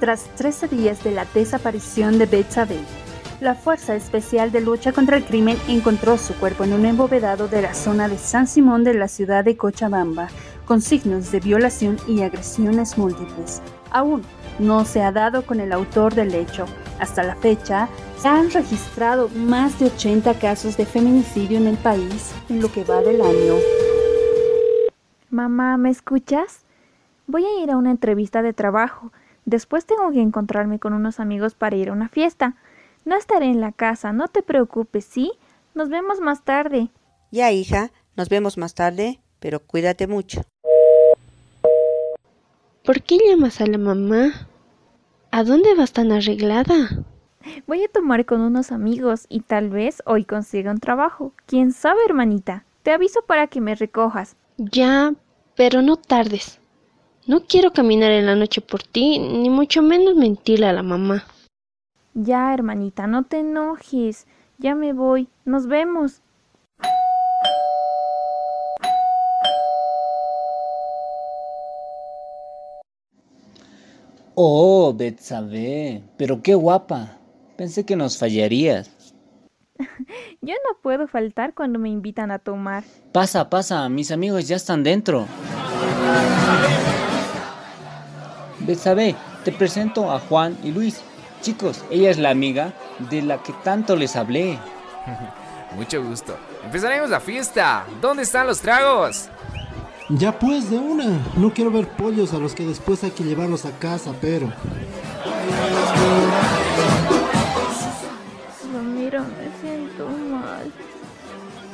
Tras 13 días de la desaparición de Betsabe, la Fuerza Especial de Lucha contra el Crimen encontró su cuerpo en un embovedado de la zona de San Simón de la ciudad de Cochabamba, con signos de violación y agresiones múltiples. Aún no se ha dado con el autor del hecho. Hasta la fecha, se han registrado más de 80 casos de feminicidio en el país en lo que va del año. Mamá, ¿me escuchas? Voy a ir a una entrevista de trabajo. Después tengo que encontrarme con unos amigos para ir a una fiesta. No estaré en la casa, no te preocupes, ¿sí? Nos vemos más tarde. Ya, hija, nos vemos más tarde, pero cuídate mucho. ¿Por qué llamas a la mamá? ¿A dónde vas tan arreglada? Voy a tomar con unos amigos y tal vez hoy consiga un trabajo. ¿Quién sabe, hermanita? Te aviso para que me recojas. Ya, pero no tardes. No quiero caminar en la noche por ti, ni mucho menos mentirle a la mamá. Ya, hermanita, no te enojes. Ya me voy. Nos vemos. Oh, Betsabe, pero qué guapa. Pensé que nos fallarías. Yo no puedo faltar cuando me invitan a tomar. Pasa, pasa, mis amigos ya están dentro. Betsabe, te presento a Juan y Luis. Chicos, ella es la amiga de la que tanto les hablé. Mucho gusto. Empezaremos la fiesta. ¿Dónde están los tragos? Ya pues, de una. No quiero ver pollos a los que después hay que llevarlos a casa, pero... Ramiro, me siento mal.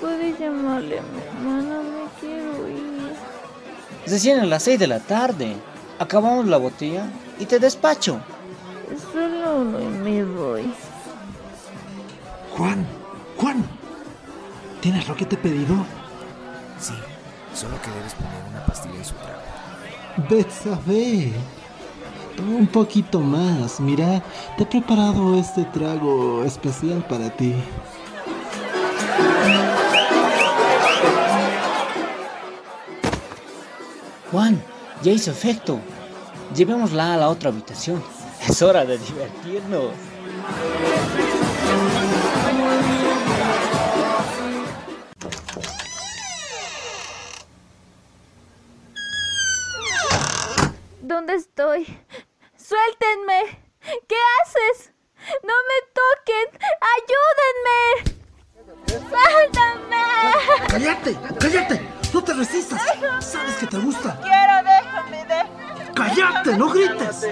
Puedes llamarle a mi hermana, me quiero ir. Recién a las 6 de la tarde. Acabamos la botella y te despacho. Solo uno y me voy. Juan, Juan, ¿tienes lo que te he pedido? Sí, solo que debes poner una pastilla en su trago. Betsabe, un poquito más. Mira, te he preparado este trago especial para ti. Juan, ya hizo efecto. Llevémosla a la otra habitación. Es hora de divertirnos. ¿Dónde estoy? ¡Suéltenme! ¿Qué haces? ¡No me toquen! ¡Ayúdenme! ¡Suéltame! ¡Cállate! ¡Cállate! ¡No te resistas! ¡Sabes que te gusta! Quiero, Iată, nu gritați!